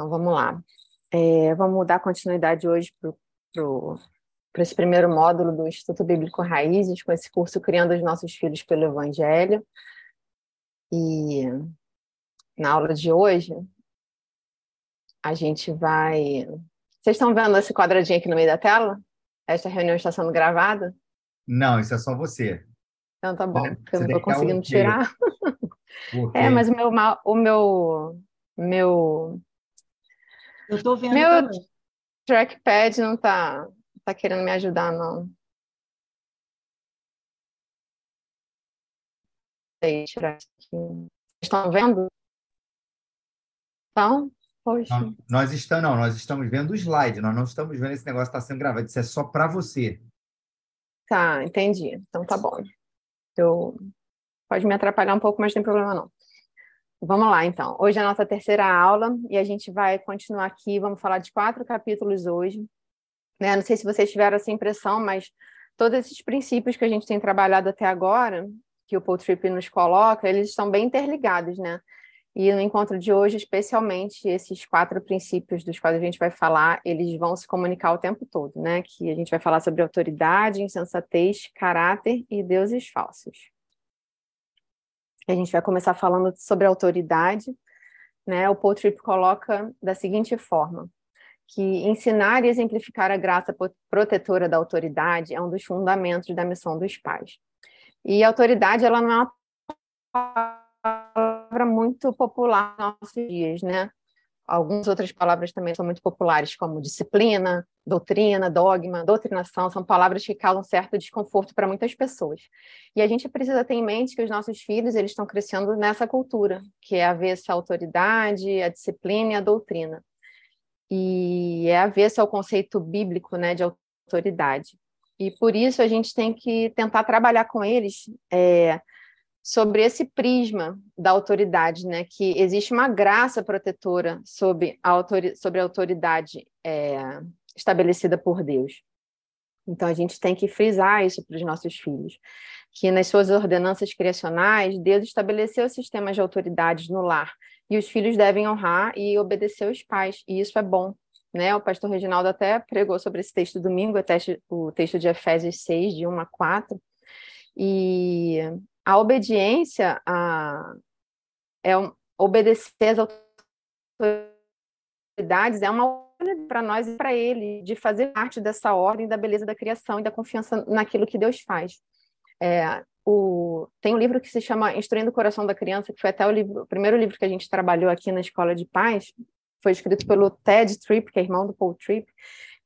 Então vamos lá. É, vamos dar continuidade hoje para esse primeiro módulo do Instituto Bíblico Raízes, com esse curso Criando os Nossos Filhos pelo Evangelho. E na aula de hoje, a gente vai. Vocês estão vendo esse quadradinho aqui no meio da tela? Esta reunião está sendo gravada? Não, isso é só você. Então tá bom, porque eu não estou conseguindo tirar. É, mas o meu, o meu, meu eu estou vendo Meu também. trackpad não está tá querendo me ajudar, não. tirar isso aqui. Estão vendo? Então, poxa. Não, nós estamos, não, nós estamos vendo o slide, nós não estamos vendo esse negócio que está sendo gravado. Isso é só para você. Tá, entendi. Então tá bom. Eu... Pode me atrapalhar um pouco, mas não tem problema não. Vamos lá, então. Hoje é a nossa terceira aula e a gente vai continuar aqui. Vamos falar de quatro capítulos hoje. Né? Não sei se vocês tiveram essa impressão, mas todos esses princípios que a gente tem trabalhado até agora, que o Paul Tripp nos coloca, eles estão bem interligados, né? E no encontro de hoje, especialmente, esses quatro princípios dos quais a gente vai falar, eles vão se comunicar o tempo todo, né? Que a gente vai falar sobre autoridade, insensatez, caráter e deuses falsos a gente vai começar falando sobre autoridade, né? O Paul Tripp coloca da seguinte forma, que ensinar e exemplificar a graça protetora da autoridade é um dos fundamentos da missão dos pais. E autoridade, ela não é uma palavra muito popular nos nossos dias, né? Algumas outras palavras também são muito populares, como disciplina, doutrina, dogma, doutrinação, são palavras que causam certo desconforto para muitas pessoas. E a gente precisa ter em mente que os nossos filhos eles estão crescendo nessa cultura, que é avessa à autoridade, à disciplina e à doutrina. E é avessa ao conceito bíblico né, de autoridade. E por isso a gente tem que tentar trabalhar com eles é, sobre esse prisma da autoridade, né? Que existe uma graça protetora sobre a, autori sobre a autoridade é, estabelecida por Deus. Então a gente tem que frisar isso para os nossos filhos, que nas suas ordenanças criacionais Deus estabeleceu sistemas de autoridades no lar e os filhos devem honrar e obedecer os pais e isso é bom. Né? O pastor Reginaldo até pregou sobre esse texto domingo, o texto de Efésios 6, de 1 a 4, e a obediência a, é um, obedecer às autoridades é uma para nós e para ele de fazer parte dessa ordem da beleza da criação e da confiança naquilo que Deus faz. É, o, tem um livro que se chama Instruindo o Coração da Criança, que foi até o, livro, o primeiro livro que a gente trabalhou aqui na Escola de Paz, foi escrito pelo Ted Tripp, que é irmão do Paul Tripp,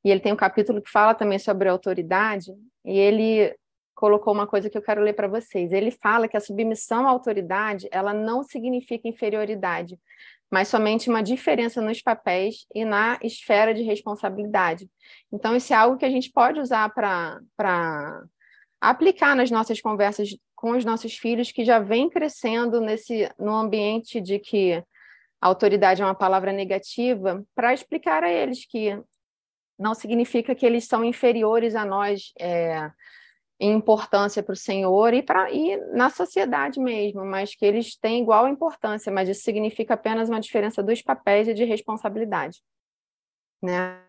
e ele tem um capítulo que fala também sobre autoridade, e ele colocou uma coisa que eu quero ler para vocês. Ele fala que a submissão à autoridade, ela não significa inferioridade, mas somente uma diferença nos papéis e na esfera de responsabilidade. Então, isso é algo que a gente pode usar para aplicar nas nossas conversas com os nossos filhos que já vem crescendo nesse no ambiente de que a autoridade é uma palavra negativa, para explicar a eles que não significa que eles são inferiores a nós, é, importância para o Senhor e, para e na sociedade mesmo, mas que eles têm igual importância, mas isso significa apenas uma diferença dos papéis e de responsabilidade. Né?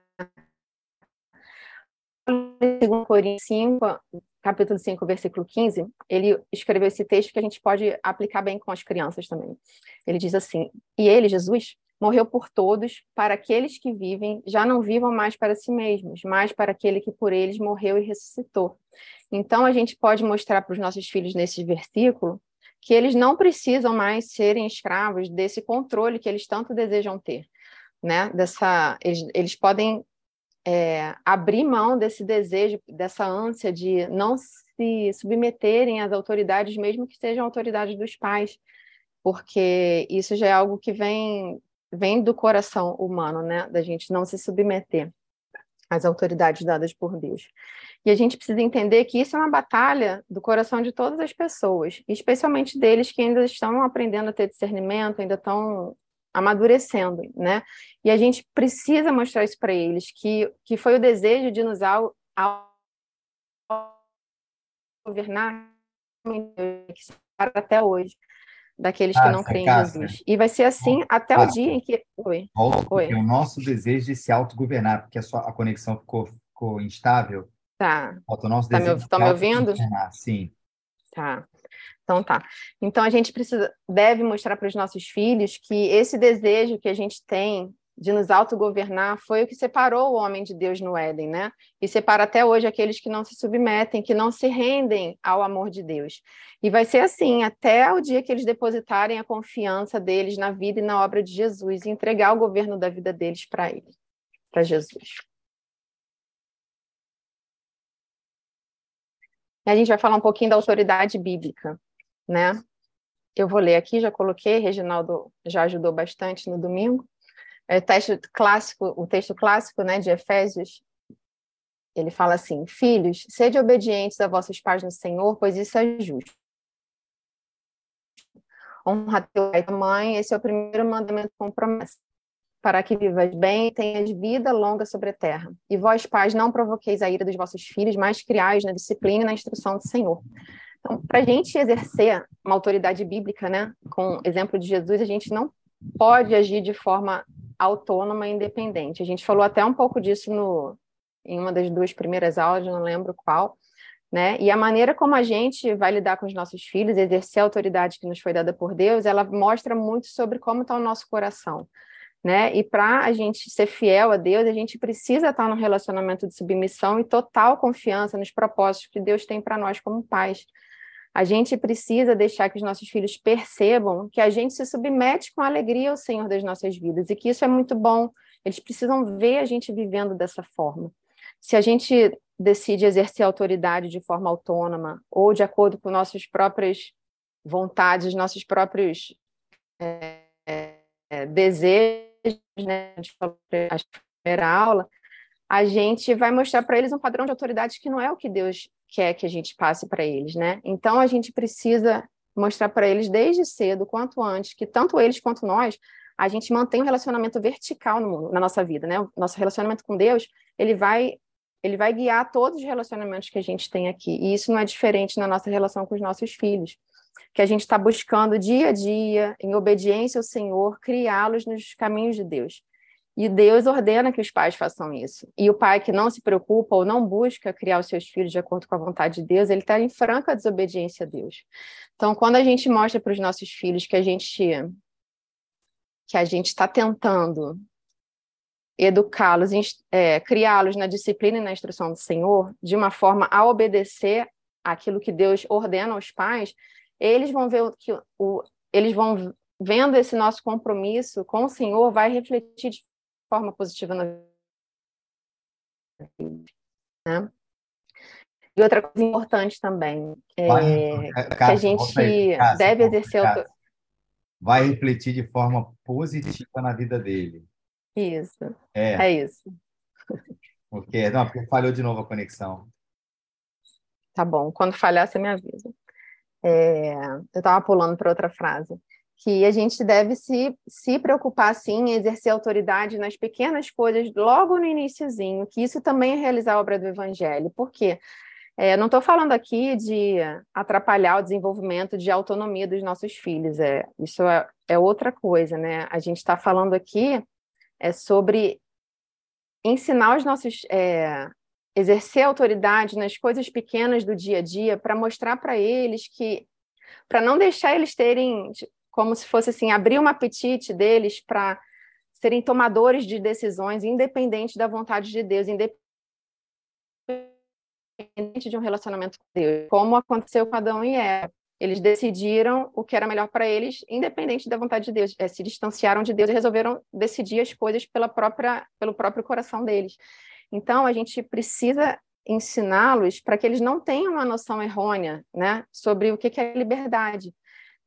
Segundo Coríntios 5, capítulo 5, versículo 15, ele escreveu esse texto que a gente pode aplicar bem com as crianças também. Ele diz assim: E ele, Jesus, morreu por todos, para aqueles que vivem já não vivam mais para si mesmos, mas para aquele que por eles morreu e ressuscitou. Então, a gente pode mostrar para os nossos filhos nesse versículo que eles não precisam mais serem escravos desse controle que eles tanto desejam ter, né? Dessa, eles, eles podem é, abrir mão desse desejo, dessa ânsia de não se submeterem às autoridades, mesmo que sejam autoridades dos pais, porque isso já é algo que vem vem do coração humano, né? Da gente não se submeter às autoridades dadas por Deus. E a gente precisa entender que isso é uma batalha do coração de todas as pessoas, especialmente deles que ainda estão aprendendo a ter discernimento, ainda estão amadurecendo, né? E a gente precisa mostrar isso para eles, que, que foi o desejo de nos ao, ao governar até hoje. Daqueles ah, que não creem em Jesus. E vai ser assim até o dia em que. Oi. Volta, Oi. o nosso desejo de se autogovernar, porque a, sua, a conexão ficou, ficou instável. Tá. Volta o nosso tá desejo me, tá me ouvindo? Sim. Tá. Então tá. Então a gente precisa deve mostrar para os nossos filhos que esse desejo que a gente tem de nos autogovernar foi o que separou o homem de Deus no Éden, né? E separa até hoje aqueles que não se submetem, que não se rendem ao amor de Deus. E vai ser assim até o dia que eles depositarem a confiança deles na vida e na obra de Jesus e entregar o governo da vida deles para ele, para Jesus. E a gente vai falar um pouquinho da autoridade bíblica, né? Eu vou ler aqui, já coloquei, Reginaldo já ajudou bastante no domingo é, texto clássico, o texto clássico né, de Efésios, ele fala assim: Filhos, sede obedientes a vossos pais no Senhor, pois isso é justo. Honra teu pai e tua mãe, esse é o primeiro mandamento com promessa, para que vivas bem e tenhas vida longa sobre a terra. E vós, pais, não provoqueis a ira dos vossos filhos, mas criais na disciplina e na instrução do Senhor. Então, para a gente exercer uma autoridade bíblica, né, com exemplo de Jesus, a gente não pode agir de forma autônoma e independente. A gente falou até um pouco disso no, em uma das duas primeiras aulas, não lembro qual, né? E a maneira como a gente vai lidar com os nossos filhos, exercer a autoridade que nos foi dada por Deus, ela mostra muito sobre como está o nosso coração. Né? E para a gente ser fiel a Deus, a gente precisa estar num relacionamento de submissão e total confiança nos propósitos que Deus tem para nós como pais. A gente precisa deixar que os nossos filhos percebam que a gente se submete com alegria ao Senhor das nossas vidas e que isso é muito bom. Eles precisam ver a gente vivendo dessa forma. Se a gente decide exercer autoridade de forma autônoma ou de acordo com nossas próprias vontades, nossos próprios é, é, desejos, né, de a primeira aula, a gente vai mostrar para eles um padrão de autoridade que não é o que Deus quer que a gente passe para eles, né? Então a gente precisa mostrar para eles desde cedo, quanto antes, que tanto eles quanto nós, a gente mantém um relacionamento vertical no na nossa vida, né? O nosso relacionamento com Deus, ele vai ele vai guiar todos os relacionamentos que a gente tem aqui. E isso não é diferente na nossa relação com os nossos filhos, que a gente está buscando dia a dia, em obediência ao Senhor, criá-los nos caminhos de Deus. E Deus ordena que os pais façam isso. E o pai que não se preocupa ou não busca criar os seus filhos de acordo com a vontade de Deus, ele está em franca desobediência a Deus. Então, quando a gente mostra para os nossos filhos que a gente que a gente está tentando educá-los, é, criá-los na disciplina e na instrução do Senhor, de uma forma a obedecer aquilo que Deus ordena aos pais, eles vão ver que o, eles vão vendo esse nosso compromisso com o Senhor, vai refletir de forma positiva na vida. Né? E outra coisa importante também é Vai, que a gente aí, deve exercer. Vai refletir de forma positiva na vida dele. Isso. É, é isso. Porque, não, porque falhou de novo a conexão. Tá bom. Quando falhar, você me avisa. É, eu estava pulando para outra frase que a gente deve se, se preocupar, sim, em exercer autoridade nas pequenas coisas logo no iníciozinho, que isso também é realizar a obra do evangelho. Por quê? É, não estou falando aqui de atrapalhar o desenvolvimento de autonomia dos nossos filhos, é, isso é, é outra coisa, né? A gente está falando aqui é sobre ensinar os nossos. É, exercer autoridade nas coisas pequenas do dia a dia para mostrar para eles que. para não deixar eles terem como se fosse assim, abrir um apetite deles para serem tomadores de decisões independente da vontade de Deus, independente de um relacionamento com Deus, como aconteceu com Adão e Eva. Eles decidiram o que era melhor para eles, independente da vontade de Deus. É, se distanciaram de Deus e resolveram decidir as coisas pela própria, pelo próprio coração deles. Então, a gente precisa ensiná-los para que eles não tenham uma noção errônea né, sobre o que é liberdade.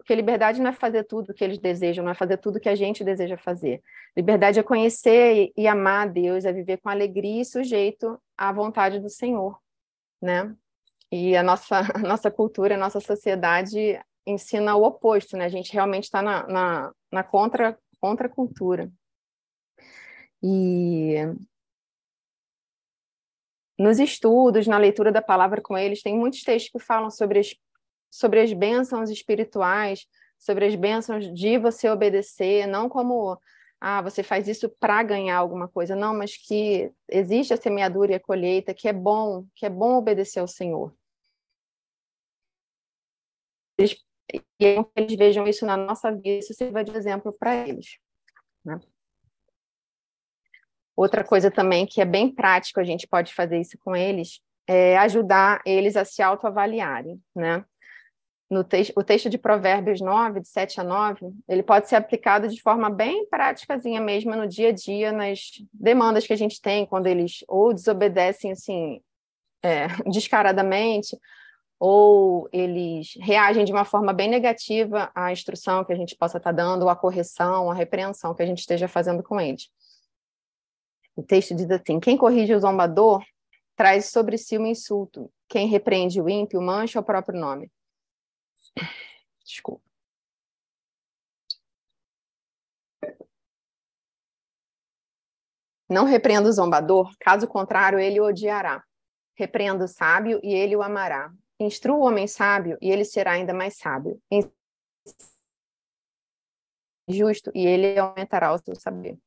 Porque liberdade não é fazer tudo o que eles desejam, não é fazer tudo o que a gente deseja fazer. Liberdade é conhecer e amar a Deus, é viver com alegria e sujeito à vontade do Senhor, né? E a nossa, a nossa cultura, a nossa sociedade ensina o oposto, né? A gente realmente está na, na, na contra, cultura. E nos estudos, na leitura da palavra com eles, tem muitos textos que falam sobre sobre as bênçãos espirituais sobre as bênçãos de você obedecer, não como ah, você faz isso para ganhar alguma coisa, não, mas que existe a semeadura e a colheita, que é bom, que é bom obedecer ao Senhor. Eles, e eles vejam isso na nossa vida, isso sirva de exemplo para eles. Né? Outra coisa também que é bem prático, a gente pode fazer isso com eles, é ajudar eles a se autoavaliarem, né? No te o texto de Provérbios 9, de 7 a 9, ele pode ser aplicado de forma bem práticazinha mesmo no dia a dia, nas demandas que a gente tem, quando eles ou desobedecem, assim, é, descaradamente, ou eles reagem de uma forma bem negativa à instrução que a gente possa estar dando, ou à correção, à repreensão que a gente esteja fazendo com eles. O texto diz assim: quem corrige o zombador traz sobre si um insulto. Quem repreende o ímpio mancha o próprio nome. Desculpa. Não repreenda o zombador, caso contrário, ele o odiará. Repreenda o sábio e ele o amará. Instrua o homem sábio e ele será ainda mais sábio. Justo e ele aumentará o seu saber.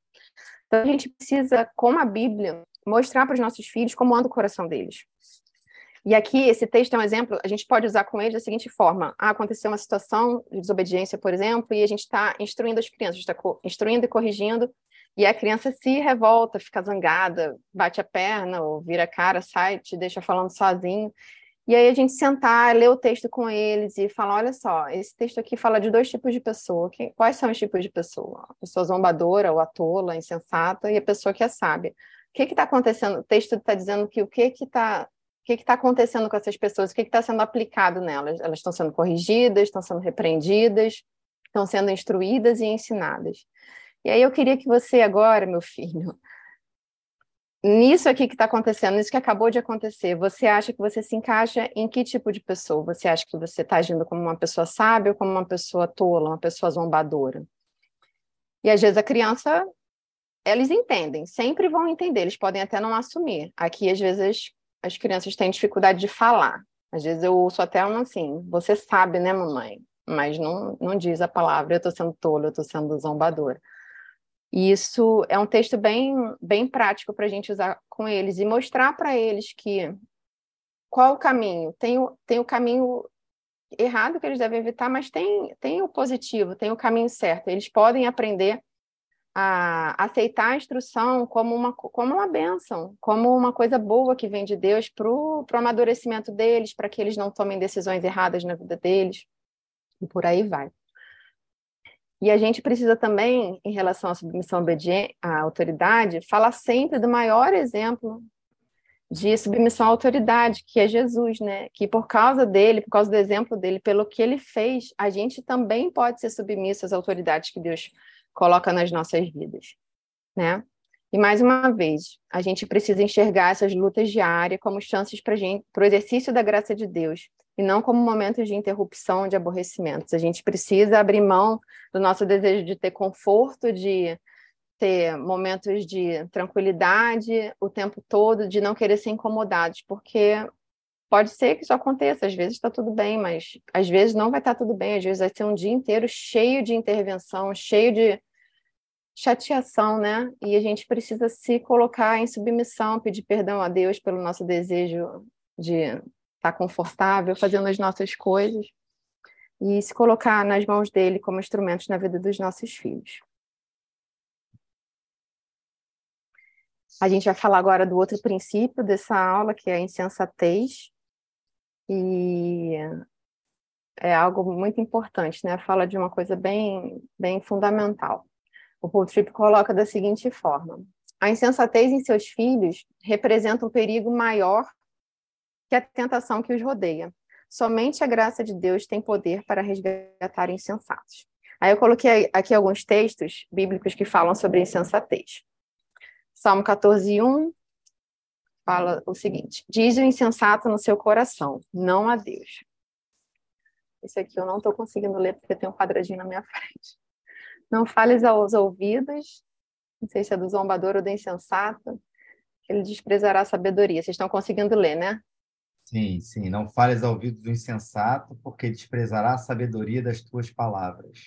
Então a gente precisa, com a Bíblia, mostrar para os nossos filhos como anda o coração deles. E aqui, esse texto é um exemplo, a gente pode usar com eles da seguinte forma: ah, aconteceu uma situação de desobediência, por exemplo, e a gente está instruindo as crianças, está instruindo e corrigindo, e a criança se revolta, fica zangada, bate a perna, ou vira a cara, sai, te deixa falando sozinho. E aí a gente sentar, ler o texto com eles e falar, olha só, esse texto aqui fala de dois tipos de pessoa. quais são os tipos de pessoa? A pessoa zombadora, ou a tola, insensata, e a pessoa que é sábia. O que está acontecendo? O texto está dizendo que o que está o que está acontecendo com essas pessoas? O que está sendo aplicado nelas? Elas estão sendo corrigidas, estão sendo repreendidas, estão sendo instruídas e ensinadas. E aí eu queria que você agora, meu filho, nisso aqui que está acontecendo, nisso que acabou de acontecer, você acha que você se encaixa em que tipo de pessoa? Você acha que você está agindo como uma pessoa sábia ou como uma pessoa tola, uma pessoa zombadora? E às vezes a criança, eles entendem, sempre vão entender, eles podem até não assumir. Aqui, às vezes, as crianças têm dificuldade de falar. Às vezes eu ouço até um assim, você sabe, né, mamãe? Mas não, não diz a palavra, eu estou sendo tola, eu estou sendo zombadora. E isso é um texto bem, bem prático para a gente usar com eles e mostrar para eles que qual o caminho. Tem o, tem o caminho errado que eles devem evitar, mas tem, tem o positivo, tem o caminho certo. Eles podem aprender a aceitar a instrução como uma, como uma bênção, como uma coisa boa que vem de Deus para o amadurecimento deles, para que eles não tomem decisões erradas na vida deles, e por aí vai. E a gente precisa também, em relação à submissão à autoridade, falar sempre do maior exemplo de submissão à autoridade, que é Jesus, né? Que por causa dele, por causa do exemplo dele, pelo que ele fez, a gente também pode ser submisso às autoridades que Deus coloca nas nossas vidas, né? E mais uma vez, a gente precisa enxergar essas lutas diárias como chances para o exercício da graça de Deus e não como momentos de interrupção, de aborrecimentos. A gente precisa abrir mão do nosso desejo de ter conforto, de ter momentos de tranquilidade o tempo todo, de não querer ser incomodados, porque pode ser que isso aconteça, às vezes está tudo bem, mas às vezes não vai estar tá tudo bem, às vezes vai ser um dia inteiro cheio de intervenção, cheio de chateação, né? E a gente precisa se colocar em submissão, pedir perdão a Deus pelo nosso desejo de estar tá confortável, fazendo as nossas coisas e se colocar nas mãos dele como instrumentos na vida dos nossos filhos. A gente vai falar agora do outro princípio dessa aula, que é a insensatez. E é algo muito importante, né? Fala de uma coisa bem, bem fundamental. O Paul Tripp coloca da seguinte forma: a insensatez em seus filhos representa um perigo maior que a tentação que os rodeia. Somente a graça de Deus tem poder para resgatar insensatos. Aí eu coloquei aqui alguns textos bíblicos que falam sobre insensatez. Salmo 14, 1 fala o seguinte: Diz o insensato no seu coração, não a Deus. Esse aqui eu não estou conseguindo ler porque tem um quadradinho na minha frente. Não fales aos ouvidos, não sei se é do zombador ou do insensato, ele desprezará a sabedoria. Vocês estão conseguindo ler, né? Sim, sim. Não fales ao ouvido do insensato, porque desprezará a sabedoria das tuas palavras.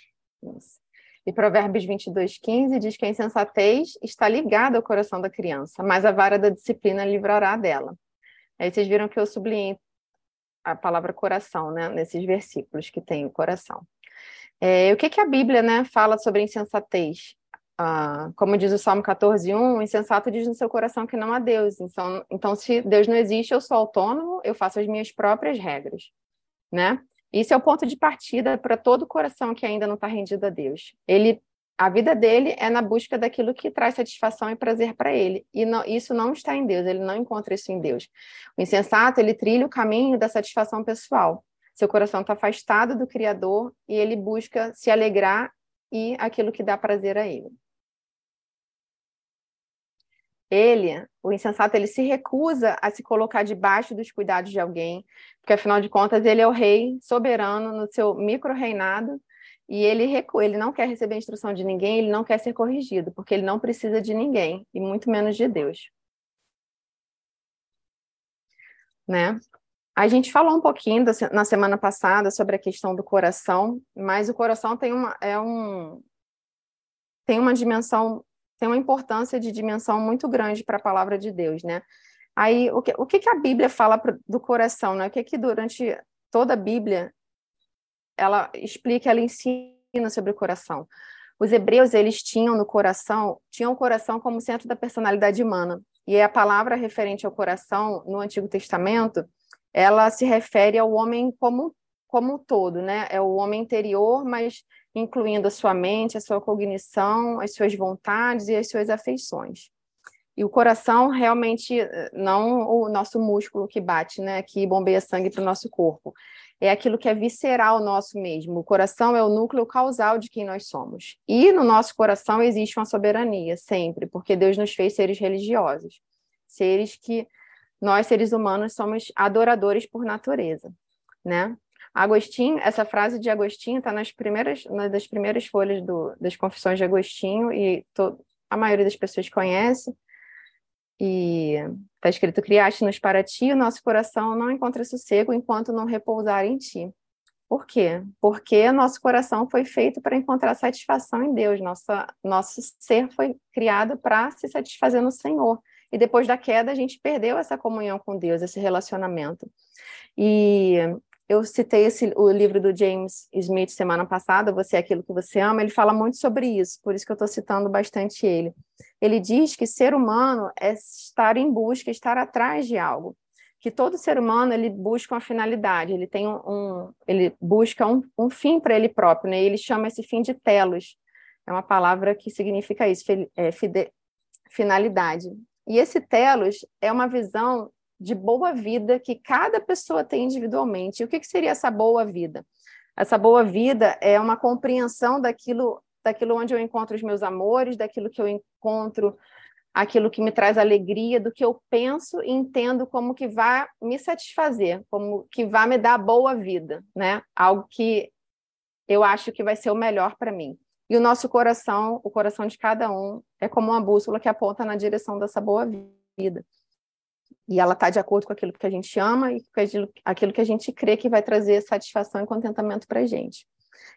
Isso. E Provérbios 22, 15 diz que a insensatez está ligada ao coração da criança, mas a vara da disciplina livrará dela. Aí vocês viram que eu sublinhei a palavra coração, né, nesses versículos que tem o coração. É, o que, que a Bíblia né, fala sobre insensatez? Ah, como diz o Salmo 14, 1, o insensato diz no seu coração que não há Deus. Então, então, se Deus não existe, eu sou autônomo, eu faço as minhas próprias regras, né? Isso é o ponto de partida para todo coração que ainda não está rendido a Deus. Ele, a vida dele é na busca daquilo que traz satisfação e prazer para ele. E não, isso não está em Deus, ele não encontra isso em Deus. O insensato, ele trilha o caminho da satisfação pessoal. Seu coração está afastado do Criador e ele busca se alegrar e aquilo que dá prazer a ele. Ele, o insensato, ele se recusa a se colocar debaixo dos cuidados de alguém, porque afinal de contas ele é o rei soberano no seu micro-reinado e ele recua, ele não quer receber instrução de ninguém, ele não quer ser corrigido, porque ele não precisa de ninguém, e muito menos de Deus. Né? A gente falou um pouquinho na semana passada sobre a questão do coração, mas o coração tem uma, é um, tem uma dimensão tem uma importância de dimensão muito grande para a palavra de Deus, né? Aí, o que, o que, que a Bíblia fala do coração, né? O que que durante toda a Bíblia ela explica, ela ensina sobre o coração. Os hebreus, eles tinham no coração, tinham o coração como centro da personalidade humana. E a palavra referente ao coração no Antigo Testamento, ela se refere ao homem como como um todo, né? É o homem interior, mas incluindo a sua mente, a sua cognição, as suas vontades e as suas afeições. E o coração realmente não o nosso músculo que bate, né, que bombeia sangue para o nosso corpo. É aquilo que é visceral nosso mesmo. O coração é o núcleo causal de quem nós somos. E no nosso coração existe uma soberania, sempre, porque Deus nos fez seres religiosos. Seres que nós, seres humanos, somos adoradores por natureza, né? Agostinho, essa frase de Agostinho está nas primeiras, uma das primeiras folhas do, das Confissões de Agostinho e to, a maioria das pessoas conhece. E está escrito: Criaste-nos para ti, o nosso coração não encontra sossego enquanto não repousar em ti. Por quê? Porque nosso coração foi feito para encontrar satisfação em Deus. Nossa, nosso ser foi criado para se satisfazer no Senhor. E depois da queda, a gente perdeu essa comunhão com Deus, esse relacionamento. E eu citei esse, o livro do James Smith semana passada, Você é Aquilo que Você Ama, ele fala muito sobre isso, por isso que eu estou citando bastante ele. Ele diz que ser humano é estar em busca, estar atrás de algo. Que todo ser humano ele busca uma finalidade, ele tem um, um ele busca um, um fim para ele próprio, né? Ele chama esse fim de telos. É uma palavra que significa isso, é, fide, finalidade. E esse telos é uma visão de boa vida que cada pessoa tem individualmente. E o que, que seria essa boa vida? Essa boa vida é uma compreensão daquilo, daquilo onde eu encontro os meus amores, daquilo que eu encontro, aquilo que me traz alegria, do que eu penso e entendo como que vai me satisfazer, como que vai me dar boa vida, né? Algo que eu acho que vai ser o melhor para mim. E o nosso coração, o coração de cada um, é como uma bússola que aponta na direção dessa boa vida e ela está de acordo com aquilo que a gente ama e com aquilo que a gente crê que vai trazer satisfação e contentamento para a gente.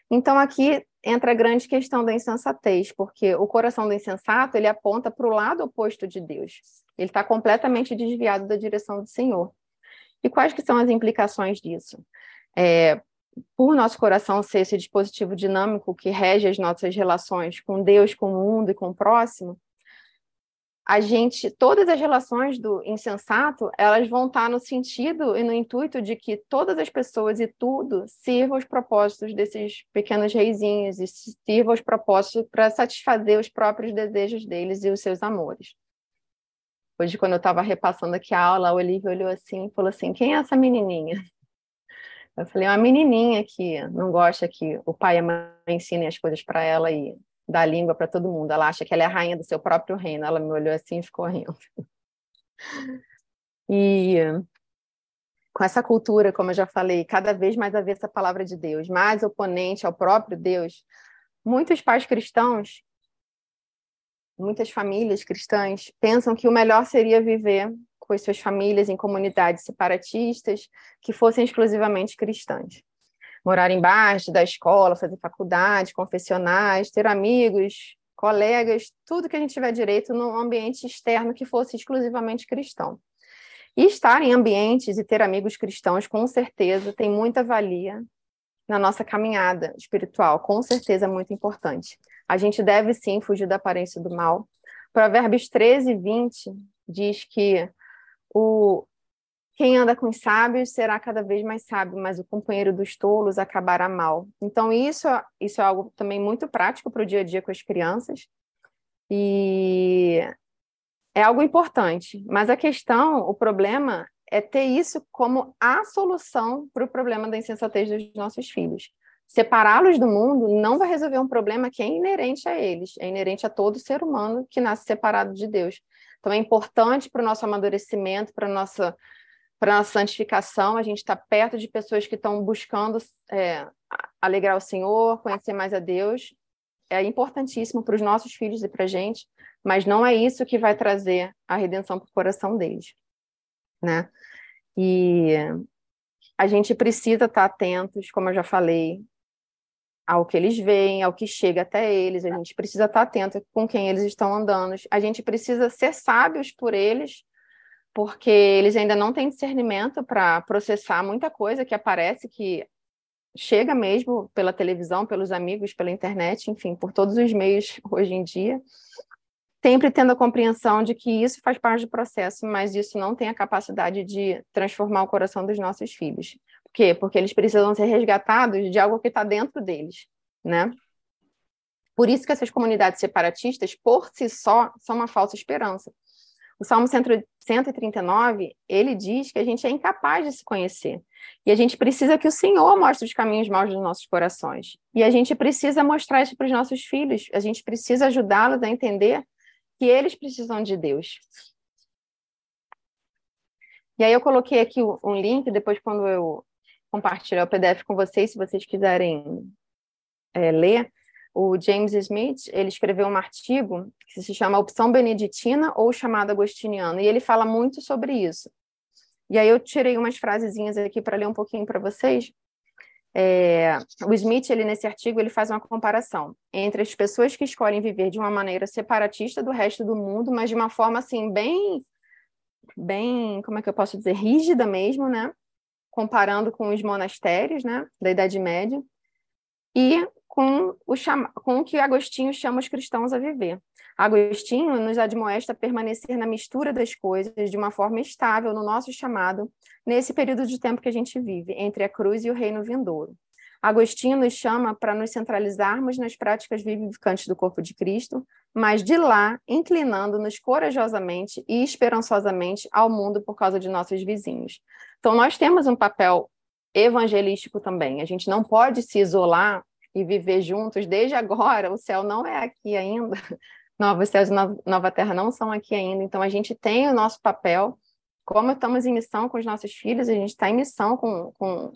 Então, aqui entra a grande questão da insensatez, porque o coração do insensato ele aponta para o lado oposto de Deus. Ele está completamente desviado da direção do Senhor. E quais que são as implicações disso? É, por nosso coração ser esse dispositivo dinâmico que rege as nossas relações com Deus, com o mundo e com o próximo, a gente, todas as relações do insensato, elas vão estar no sentido e no intuito de que todas as pessoas e tudo sirvam os propósitos desses pequenos reizinhos e sirvam os propósitos para satisfazer os próprios desejos deles e os seus amores. Hoje, quando eu estava repassando aqui a aula, a Olivia olhou assim e falou assim: quem é essa menininha? Eu falei: uma menininha que não gosta que o pai e a mãe ensinem as coisas para ela e da língua para todo mundo. Ela acha que ela é a rainha do seu próprio reino. Ela me olhou assim e ficou rindo. E com essa cultura, como eu já falei, cada vez mais a ver essa palavra de Deus, mais oponente ao próprio Deus, muitos pais cristãos, muitas famílias cristãs pensam que o melhor seria viver com as suas famílias em comunidades separatistas que fossem exclusivamente cristãs. Morar embaixo da escola, fazer faculdade, confessionais, ter amigos, colegas, tudo que a gente tiver direito num ambiente externo que fosse exclusivamente cristão. E estar em ambientes e ter amigos cristãos, com certeza, tem muita valia na nossa caminhada espiritual, com certeza é muito importante. A gente deve sim fugir da aparência do mal. Provérbios 13, 20 diz que o quem anda com os sábios será cada vez mais sábio, mas o companheiro dos tolos acabará mal. Então, isso, isso é algo também muito prático para o dia a dia com as crianças. E é algo importante. Mas a questão, o problema, é ter isso como a solução para o problema da insensatez dos nossos filhos. Separá-los do mundo não vai resolver um problema que é inerente a eles, é inerente a todo ser humano que nasce separado de Deus. Então é importante para o nosso amadurecimento, para a nossa, para nossa santificação, a gente está perto de pessoas que estão buscando é, alegrar o Senhor, conhecer mais a Deus. É importantíssimo para os nossos filhos e para a gente, mas não é isso que vai trazer a redenção para o coração deles, né? E a gente precisa estar atentos, como eu já falei, ao que eles veem, ao que chega até eles. A gente precisa estar atento com quem eles estão andando. A gente precisa ser sábios por eles, porque eles ainda não têm discernimento para processar muita coisa que aparece, que chega mesmo pela televisão, pelos amigos, pela internet, enfim, por todos os meios hoje em dia. Sempre tendo a compreensão de que isso faz parte do processo, mas isso não tem a capacidade de transformar o coração dos nossos filhos quê? Porque eles precisam ser resgatados de algo que está dentro deles, né? Por isso que essas comunidades separatistas, por si só, são uma falsa esperança. O Salmo 139, ele diz que a gente é incapaz de se conhecer. E a gente precisa que o Senhor mostre os caminhos maus dos nossos corações. E a gente precisa mostrar isso para os nossos filhos. A gente precisa ajudá-los a entender que eles precisam de Deus. E aí eu coloquei aqui um link, depois quando eu compartilhar o PDF com vocês, se vocês quiserem é, ler. O James Smith, ele escreveu um artigo que se chama Opção Beneditina ou Chamado Agostiniano, e ele fala muito sobre isso. E aí eu tirei umas frasezinhas aqui para ler um pouquinho para vocês. É, o Smith, ele nesse artigo, ele faz uma comparação entre as pessoas que escolhem viver de uma maneira separatista do resto do mundo, mas de uma forma assim bem, bem, como é que eu posso dizer, rígida mesmo, né? comparando com os monastérios né, da Idade Média, e com o, chama, com o que Agostinho chama os cristãos a viver. Agostinho nos admoesta a permanecer na mistura das coisas de uma forma estável no nosso chamado, nesse período de tempo que a gente vive, entre a cruz e o reino vindouro. Agostinho nos chama para nos centralizarmos nas práticas vivificantes do corpo de Cristo, mas de lá inclinando-nos corajosamente e esperançosamente ao mundo por causa de nossos vizinhos. Então, nós temos um papel evangelístico também. A gente não pode se isolar e viver juntos desde agora. O céu não é aqui ainda. Novos céus e nova terra não são aqui ainda. Então, a gente tem o nosso papel. Como estamos em missão com os nossos filhos, a gente está em missão com, com,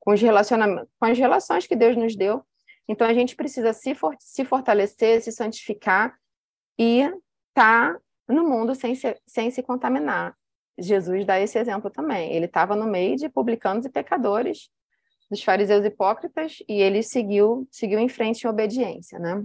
com os relacionamentos, com as relações que Deus nos deu. Então, a gente precisa se, for, se fortalecer, se santificar e estar tá no mundo sem se, sem se contaminar. Jesus dá esse exemplo também. Ele estava no meio de publicanos e pecadores, dos fariseus hipócritas, e ele seguiu, seguiu em frente em obediência, né?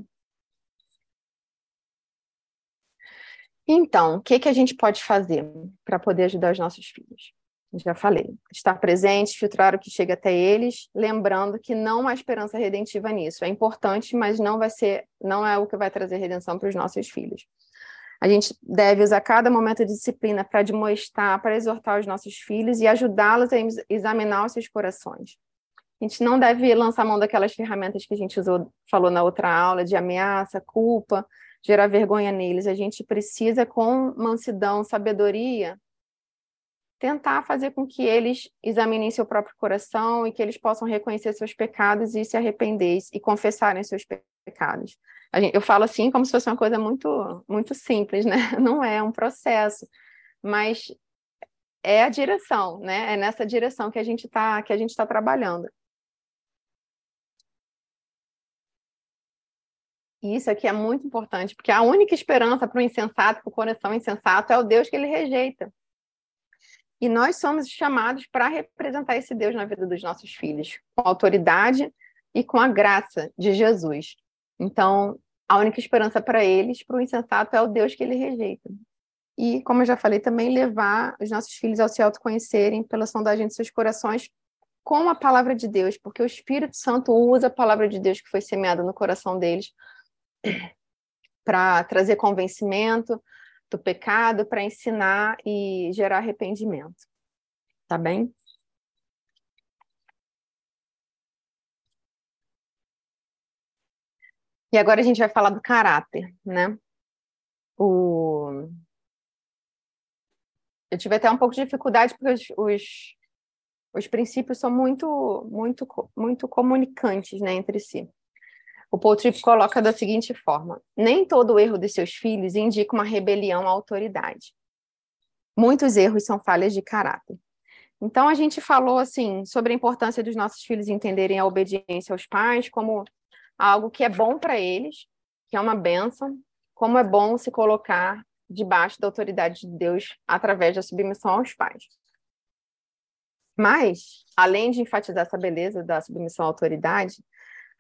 Então, o que, que a gente pode fazer para poder ajudar os nossos filhos? Já falei, estar presente, filtrar o que chega até eles, lembrando que não há esperança redentiva nisso. É importante, mas não vai ser, não é o que vai trazer redenção para os nossos filhos. A gente deve usar cada momento de disciplina para demonstrar, para exortar os nossos filhos e ajudá-los a examinar os seus corações. A gente não deve lançar mão daquelas ferramentas que a gente usou, falou na outra aula, de ameaça, culpa, gerar vergonha neles. A gente precisa, com mansidão, sabedoria, tentar fazer com que eles examinem seu próprio coração e que eles possam reconhecer seus pecados e se arrepender e confessarem seus pecados. Gente, eu falo assim como se fosse uma coisa muito, muito simples, né? Não é um processo, mas é a direção, né? É nessa direção que a gente está que a gente está trabalhando. Isso aqui é muito importante, porque a única esperança para o insensato, para o coração insensato, é o Deus que ele rejeita. E nós somos chamados para representar esse Deus na vida dos nossos filhos, com autoridade e com a graça de Jesus. Então, a única esperança para eles, para o insensato, é o Deus que ele rejeita. E, como eu já falei, também levar os nossos filhos ao se autoconhecerem pela sondagem de seus corações com a palavra de Deus, porque o Espírito Santo usa a palavra de Deus que foi semeada no coração deles para trazer convencimento do pecado, para ensinar e gerar arrependimento. Tá bem? E agora a gente vai falar do caráter, né? O... Eu tive até um pouco de dificuldade porque os, os, os princípios são muito, muito, muito comunicantes né, entre si. O Paul Tripp coloca da seguinte forma: nem todo erro de seus filhos indica uma rebelião à autoridade. Muitos erros são falhas de caráter. Então a gente falou assim sobre a importância dos nossos filhos entenderem a obediência aos pais como algo que é bom para eles, que é uma benção, como é bom se colocar debaixo da autoridade de Deus através da submissão aos pais. Mas, além de enfatizar essa beleza da submissão à autoridade,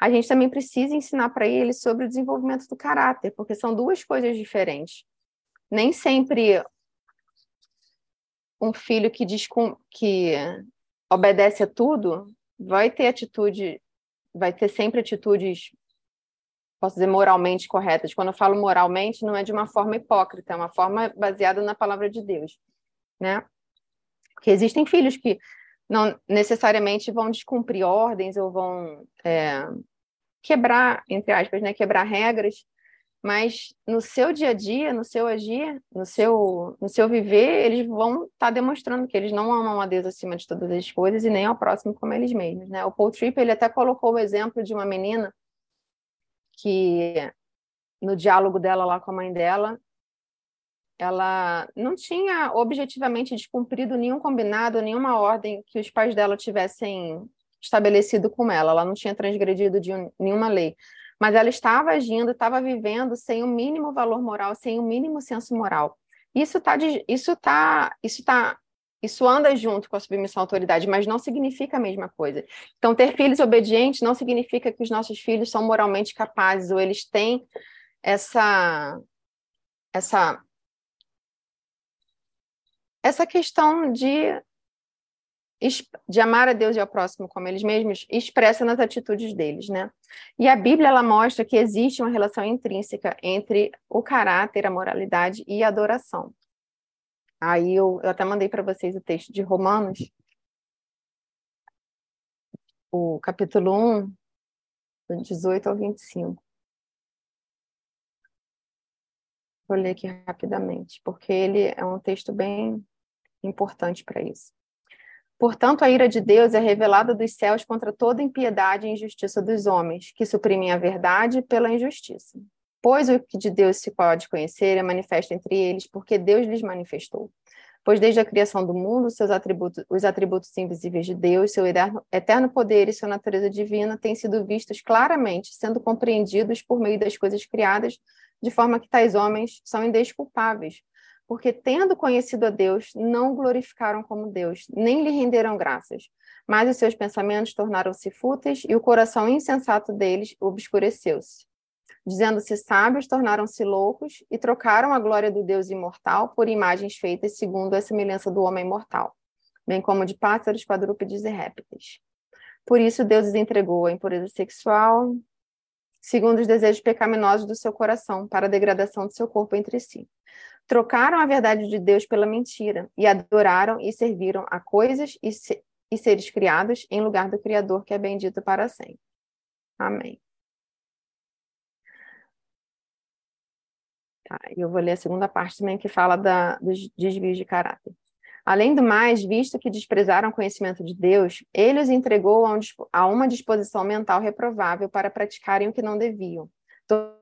a gente também precisa ensinar para eles sobre o desenvolvimento do caráter, porque são duas coisas diferentes. Nem sempre um filho que diz que obedece a tudo vai ter atitude, vai ter sempre atitudes, posso dizer, moralmente corretas. Quando eu falo moralmente, não é de uma forma hipócrita, é uma forma baseada na palavra de Deus, né? Porque existem filhos que não necessariamente vão descumprir ordens ou vão é, quebrar, entre aspas, né, quebrar regras, mas no seu dia a dia, no seu agir, no seu, no seu viver, eles vão estar tá demonstrando que eles não amam a Deus acima de todas as coisas e nem ao próximo como eles mesmos, né? O Paul Tripp, ele até colocou o exemplo de uma menina que no diálogo dela lá com a mãe dela, ela não tinha objetivamente descumprido nenhum combinado, nenhuma ordem que os pais dela tivessem estabelecido com ela, ela não tinha transgredido de nenhuma lei, mas ela estava agindo, estava vivendo sem o mínimo valor moral, sem o mínimo senso moral. Isso tá isso tá, isso tá, isso anda junto com a submissão à autoridade, mas não significa a mesma coisa. Então, ter filhos obedientes não significa que os nossos filhos são moralmente capazes ou eles têm essa essa essa questão de de amar a Deus e ao próximo como eles mesmos, expressa nas atitudes deles, né? E a Bíblia ela mostra que existe uma relação intrínseca entre o caráter, a moralidade e a adoração. Aí eu, eu até mandei para vocês o texto de Romanos, o capítulo 1, do 18 ao 25. Vou ler aqui rapidamente, porque ele é um texto bem importante para isso. Portanto, a ira de Deus é revelada dos céus contra toda impiedade e injustiça dos homens, que suprimem a verdade pela injustiça. Pois o que de Deus se pode conhecer é manifesto entre eles, porque Deus lhes manifestou. Pois desde a criação do mundo, seus atributos, os atributos invisíveis de Deus, seu eterno poder e sua natureza divina têm sido vistos claramente, sendo compreendidos por meio das coisas criadas, de forma que tais homens são indesculpáveis, porque tendo conhecido a Deus, não glorificaram como Deus, nem lhe renderam graças. Mas os seus pensamentos tornaram-se fúteis e o coração insensato deles obscureceu-se. Dizendo-se sábios, tornaram-se loucos e trocaram a glória do Deus imortal por imagens feitas segundo a semelhança do homem mortal, bem como de pássaros, quadrúpedes e répteis. Por isso, Deus os entregou à impureza sexual, segundo os desejos pecaminosos do seu coração, para a degradação do seu corpo entre si trocaram a verdade de Deus pela mentira e adoraram e serviram a coisas e, se, e seres criados em lugar do Criador que é bendito para sempre. Amém. Tá, eu vou ler a segunda parte também que fala da, dos desvios de caráter. Além do mais, visto que desprezaram o conhecimento de Deus, ele os entregou a, um, a uma disposição mental reprovável para praticarem o que não deviam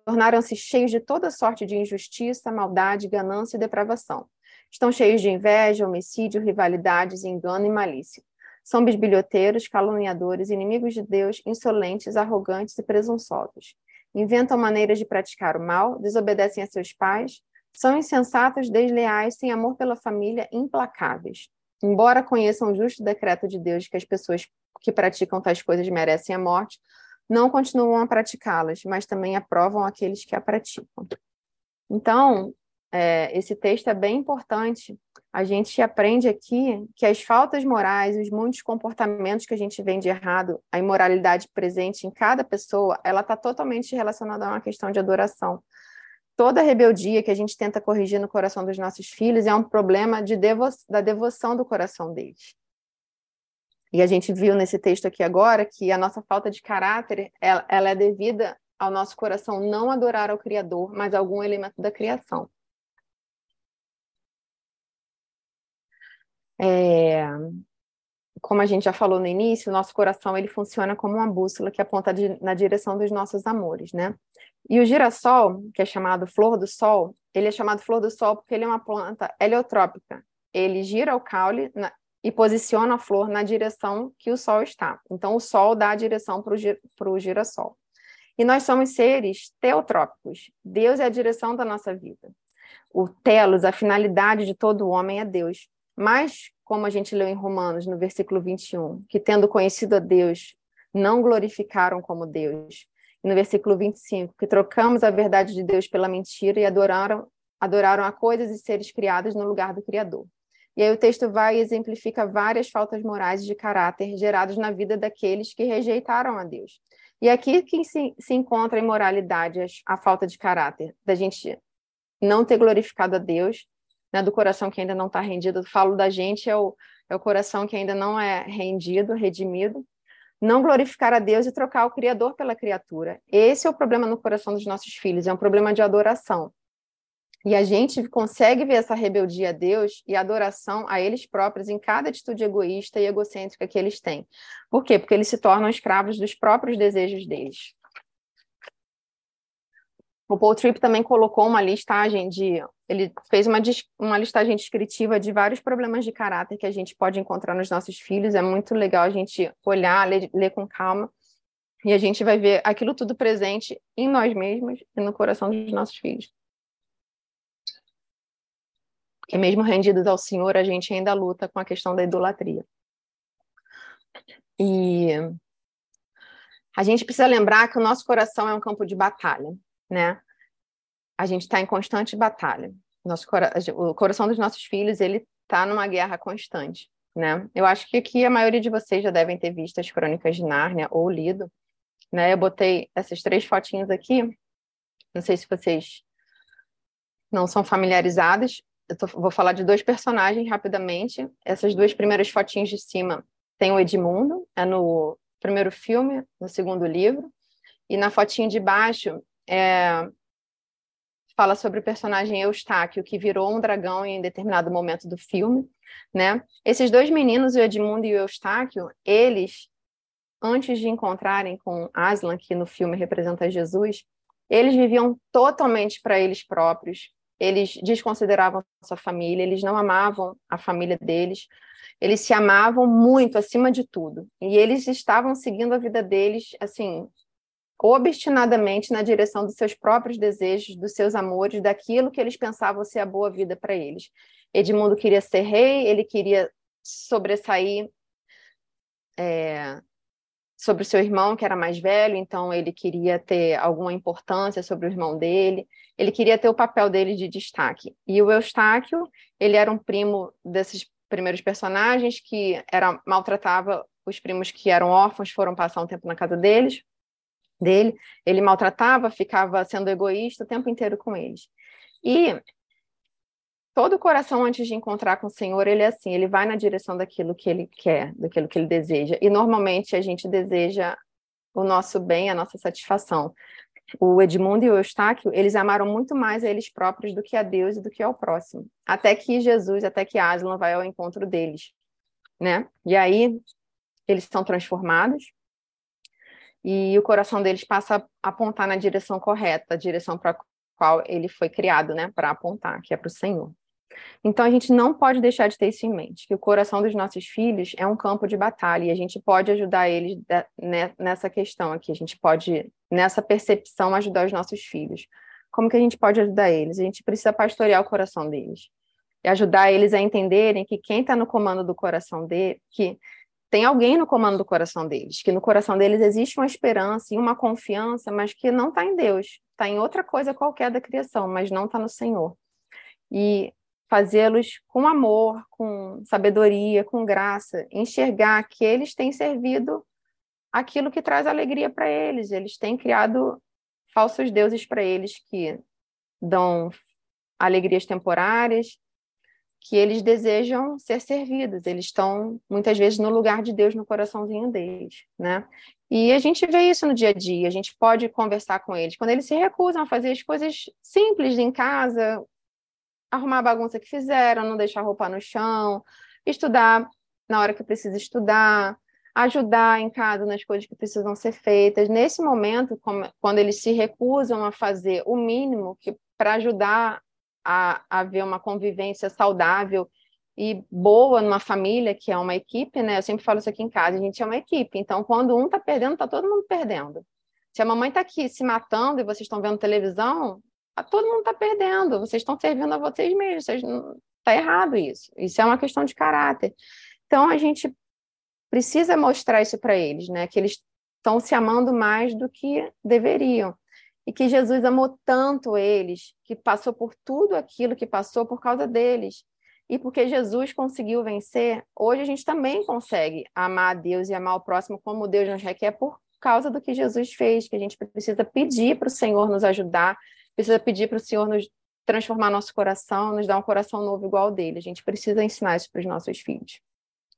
Tornaram-se cheios de toda sorte de injustiça, maldade, ganância e depravação. Estão cheios de inveja, homicídio, rivalidades, engano e malícia. São bisbilhoteiros, caluniadores, inimigos de Deus, insolentes, arrogantes e presunçosos. Inventam maneiras de praticar o mal, desobedecem a seus pais, são insensatos, desleais, sem amor pela família, implacáveis. embora conheçam o justo decreto de Deus que as pessoas que praticam tais coisas merecem a morte, não continuam a praticá-las, mas também aprovam aqueles que a praticam. Então, é, esse texto é bem importante. A gente aprende aqui que as faltas morais, os muitos comportamentos que a gente vê de errado, a imoralidade presente em cada pessoa, ela está totalmente relacionada a uma questão de adoração. Toda rebeldia que a gente tenta corrigir no coração dos nossos filhos é um problema de devo da devoção do coração deles. E a gente viu nesse texto aqui agora que a nossa falta de caráter ela, ela é devida ao nosso coração não adorar ao Criador, mas algum elemento da criação. É, como a gente já falou no início, o nosso coração ele funciona como uma bússola que aponta na direção dos nossos amores, né? E o girassol, que é chamado flor do sol, ele é chamado flor do sol porque ele é uma planta heliotrópica. Ele gira o caule na, e posiciona a flor na direção que o sol está. Então, o sol dá a direção para o girassol. E nós somos seres teotrópicos. Deus é a direção da nossa vida. O telos, a finalidade de todo homem é Deus. Mas, como a gente leu em Romanos, no versículo 21, que tendo conhecido a Deus, não glorificaram como Deus. E no versículo 25, que trocamos a verdade de Deus pela mentira e adoraram, adoraram a coisas e seres criados no lugar do Criador. E aí o texto vai e exemplifica várias faltas morais de caráter geradas na vida daqueles que rejeitaram a Deus. E aqui que se, se encontra a imoralidade, a, falta de caráter, da gente não ter glorificado a Deus, né, do coração que ainda não está rendido. Falo da gente, é o, é o coração que ainda não é rendido, redimido. Não glorificar a Deus e trocar o Criador pela criatura. Esse é o problema no coração dos nossos filhos, é um problema de adoração. E a gente consegue ver essa rebeldia a Deus e adoração a eles próprios em cada atitude egoísta e egocêntrica que eles têm. Por quê? Porque eles se tornam escravos dos próprios desejos deles. O Paul Tripp também colocou uma listagem de. Ele fez uma, uma listagem descritiva de vários problemas de caráter que a gente pode encontrar nos nossos filhos. É muito legal a gente olhar, ler, ler com calma. E a gente vai ver aquilo tudo presente em nós mesmos e no coração dos nossos filhos. Porque mesmo rendidos ao Senhor, a gente ainda luta com a questão da idolatria. E a gente precisa lembrar que o nosso coração é um campo de batalha né? A gente está em constante batalha. Nosso o coração dos nossos filhos ele está numa guerra constante, né? Eu acho que aqui a maioria de vocês já devem ter visto as Crônicas de Nárnia ou lido, né? Eu botei essas três fotinhas aqui. Não sei se vocês não são familiarizados. Eu tô, vou falar de dois personagens rapidamente. Essas duas primeiras fotinhas de cima tem o Edmundo, é no primeiro filme, no segundo livro. E na fotinha de baixo é, fala sobre o personagem Eustáquio, que virou um dragão em determinado momento do filme, né? Esses dois meninos, o Edmundo e o Eustáquio, eles, antes de encontrarem com Aslan, que no filme representa Jesus, eles viviam totalmente para eles próprios, eles desconsideravam sua família, eles não amavam a família deles, eles se amavam muito acima de tudo, e eles estavam seguindo a vida deles, assim, obstinadamente na direção dos seus próprios desejos, dos seus amores, daquilo que eles pensavam ser a boa vida para eles. Edmundo queria ser rei, ele queria sobressair é, sobre o seu irmão, que era mais velho, então ele queria ter alguma importância sobre o irmão dele, ele queria ter o papel dele de destaque. E o Eustáquio, ele era um primo desses primeiros personagens que era maltratava os primos que eram órfãos, foram passar um tempo na casa deles, dele, ele maltratava, ficava sendo egoísta o tempo inteiro com eles. E todo o coração antes de encontrar com o Senhor, ele é assim, ele vai na direção daquilo que ele quer, daquilo que ele deseja. E normalmente a gente deseja o nosso bem, a nossa satisfação. O Edmundo e o Eustáquio, eles amaram muito mais a eles próprios do que a Deus e do que ao próximo. Até que Jesus, até que Aslan vai ao encontro deles, né? E aí eles são transformados, e o coração deles passa a apontar na direção correta, a direção para qual ele foi criado, né, para apontar, que é para o Senhor. Então a gente não pode deixar de ter isso em mente, que o coração dos nossos filhos é um campo de batalha e a gente pode ajudar eles nessa questão aqui, a gente pode nessa percepção ajudar os nossos filhos. Como que a gente pode ajudar eles? A gente precisa pastorear o coração deles. e ajudar eles a entenderem que quem está no comando do coração dele, que tem alguém no comando do coração deles, que no coração deles existe uma esperança e uma confiança, mas que não está em Deus, está em outra coisa qualquer da criação, mas não está no Senhor. E fazê-los com amor, com sabedoria, com graça, enxergar que eles têm servido aquilo que traz alegria para eles, eles têm criado falsos deuses para eles que dão alegrias temporárias, que eles desejam ser servidos, eles estão muitas vezes no lugar de Deus no coraçãozinho deles, né? E a gente vê isso no dia a dia, a gente pode conversar com eles. Quando eles se recusam a fazer as coisas simples em casa, arrumar a bagunça que fizeram, não deixar roupa no chão, estudar na hora que precisa estudar, ajudar em casa nas coisas que precisam ser feitas. Nesse momento, quando eles se recusam a fazer o mínimo que para ajudar a, a ver uma convivência saudável e boa numa família, que é uma equipe, né? Eu sempre falo isso aqui em casa, a gente é uma equipe. Então, quando um está perdendo, está todo mundo perdendo. Se a mamãe está aqui se matando e vocês estão vendo televisão, tá, todo mundo está perdendo. Vocês estão servindo a vocês mesmos. Está errado isso. Isso é uma questão de caráter. Então, a gente precisa mostrar isso para eles, né? Que eles estão se amando mais do que deveriam e que Jesus amou tanto eles, que passou por tudo aquilo que passou por causa deles. E porque Jesus conseguiu vencer, hoje a gente também consegue amar a Deus e amar o próximo como Deus nos requer por causa do que Jesus fez, que a gente precisa pedir para o Senhor nos ajudar, precisa pedir para o Senhor nos transformar nosso coração, nos dar um coração novo igual ao dele. A gente precisa ensinar isso para os nossos filhos.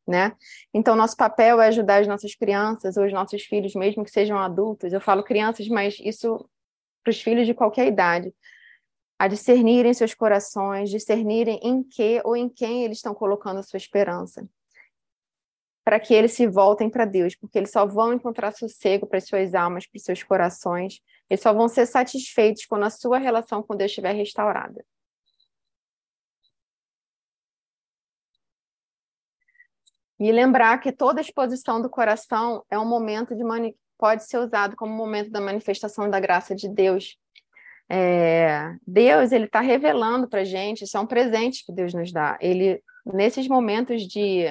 Né? Então, nosso papel é ajudar as nossas crianças ou os nossos filhos, mesmo que sejam adultos. Eu falo crianças, mas isso para os filhos de qualquer idade, a discernirem seus corações, discernirem em que ou em quem eles estão colocando a sua esperança, para que eles se voltem para Deus, porque eles só vão encontrar sossego para as suas almas, para os seus corações, eles só vão ser satisfeitos quando a sua relação com Deus estiver restaurada. E lembrar que toda exposição do coração é um momento de mani pode ser usado como momento da manifestação da graça de Deus. É, Deus ele está revelando para gente, isso é um presente que Deus nos dá. Ele nesses momentos de,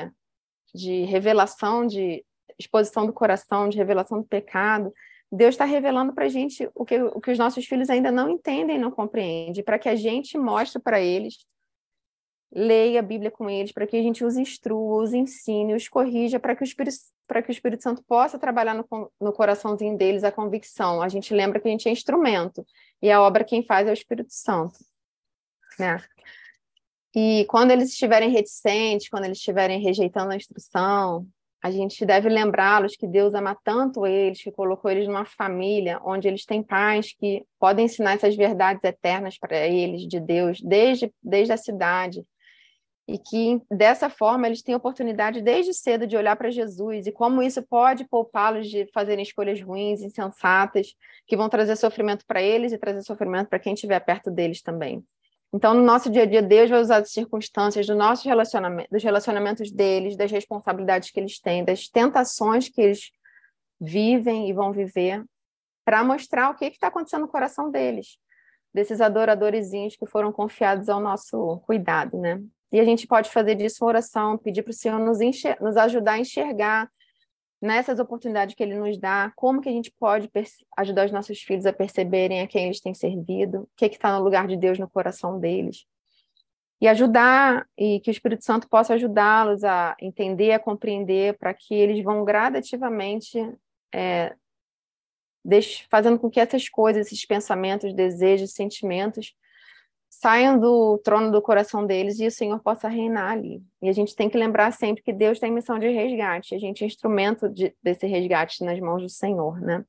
de revelação, de exposição do coração, de revelação do pecado, Deus está revelando para a gente o que, o que os nossos filhos ainda não entendem, não compreendem, para que a gente mostre para eles leia a Bíblia com eles, para que a gente os instrua, os ensine, os corrija, para que o Espírito, para que o Espírito Santo possa trabalhar no, no coraçãozinho deles a convicção. A gente lembra que a gente é instrumento, e a obra quem faz é o Espírito Santo. Né? E quando eles estiverem reticentes, quando eles estiverem rejeitando a instrução, a gente deve lembrá-los que Deus ama tanto eles, que colocou eles numa família onde eles têm pais que podem ensinar essas verdades eternas para eles de Deus, desde, desde a cidade, e que dessa forma eles têm oportunidade desde cedo de olhar para Jesus e como isso pode poupá-los de fazerem escolhas ruins, insensatas, que vão trazer sofrimento para eles e trazer sofrimento para quem estiver perto deles também. Então, no nosso dia a dia, Deus vai usar as circunstâncias do nosso relacionamento, dos relacionamentos deles, das responsabilidades que eles têm, das tentações que eles vivem e vão viver, para mostrar o que está acontecendo no coração deles, desses adoradorzinhos que foram confiados ao nosso cuidado, né? E a gente pode fazer disso uma oração, pedir para o Senhor nos, nos ajudar a enxergar nessas oportunidades que Ele nos dá, como que a gente pode ajudar os nossos filhos a perceberem a quem eles têm servido, o que está no lugar de Deus no coração deles. E ajudar, e que o Espírito Santo possa ajudá-los a entender, a compreender, para que eles vão gradativamente é, fazendo com que essas coisas, esses pensamentos, desejos, sentimentos, saiam do trono do coração deles e o Senhor possa reinar ali. E a gente tem que lembrar sempre que Deus tem missão de resgate, a gente é instrumento de, desse resgate nas mãos do Senhor, né?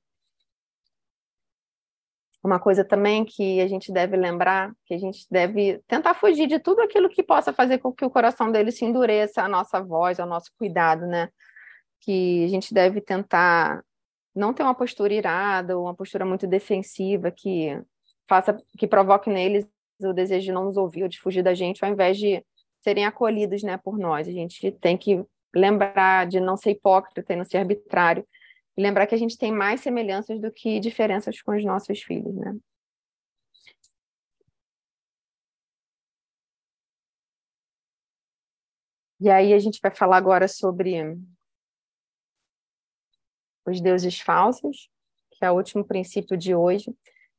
Uma coisa também que a gente deve lembrar, que a gente deve tentar fugir de tudo aquilo que possa fazer com que o coração dele se endureça a nossa voz, ao nosso cuidado, né? Que a gente deve tentar não ter uma postura irada ou uma postura muito defensiva que faça que provoque neles o desejo de não nos ouvir ou de fugir da gente, ao invés de serem acolhidos né, por nós. A gente tem que lembrar de não ser hipócrita e não ser arbitrário, e lembrar que a gente tem mais semelhanças do que diferenças com os nossos filhos, né? E aí a gente vai falar agora sobre os deuses falsos, que é o último princípio de hoje.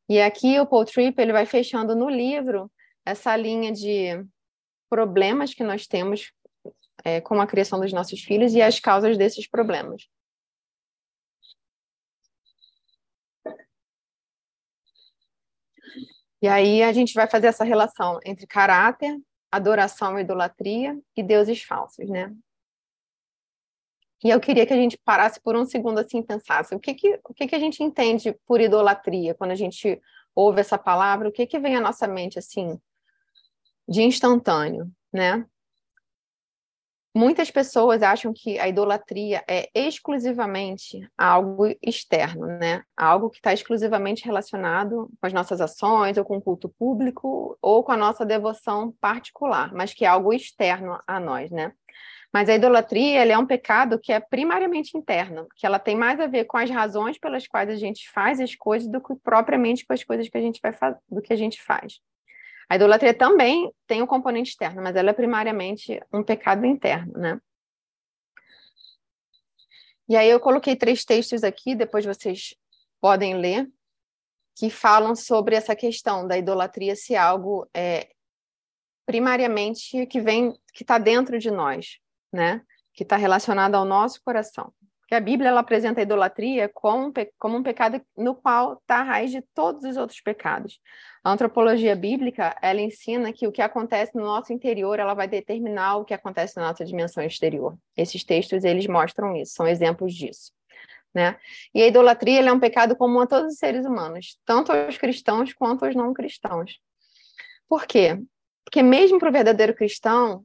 E aqui o Paul Tripp ele vai fechando no livro essa linha de problemas que nós temos é, com a criação dos nossos filhos e as causas desses problemas. E aí a gente vai fazer essa relação entre caráter, adoração e idolatria e deuses falsos, né? E eu queria que a gente parasse por um segundo assim e pensasse o que que, o que que a gente entende por idolatria quando a gente ouve essa palavra, o que que vem à nossa mente assim de instantâneo, né? Muitas pessoas acham que a idolatria é exclusivamente algo externo, né? Algo que está exclusivamente relacionado com as nossas ações, ou com o culto público, ou com a nossa devoção particular, mas que é algo externo a nós, né? Mas a idolatria é um pecado que é primariamente interno, que ela tem mais a ver com as razões pelas quais a gente faz as coisas do que propriamente com as coisas que a gente vai do que a gente faz. A idolatria também tem um componente externo, mas ela é primariamente um pecado interno, né? E aí eu coloquei três textos aqui, depois vocês podem ler, que falam sobre essa questão da idolatria se algo é primariamente que vem, que está dentro de nós, né? Que está relacionado ao nosso coração. Porque a Bíblia ela apresenta a idolatria como um, como um pecado no qual está a raiz de todos os outros pecados. A antropologia bíblica, ela ensina que o que acontece no nosso interior, ela vai determinar o que acontece na nossa dimensão exterior. Esses textos, eles mostram isso, são exemplos disso. Né? E a idolatria é um pecado comum a todos os seres humanos, tanto aos cristãos quanto aos não cristãos. Por quê? Porque mesmo para o verdadeiro cristão,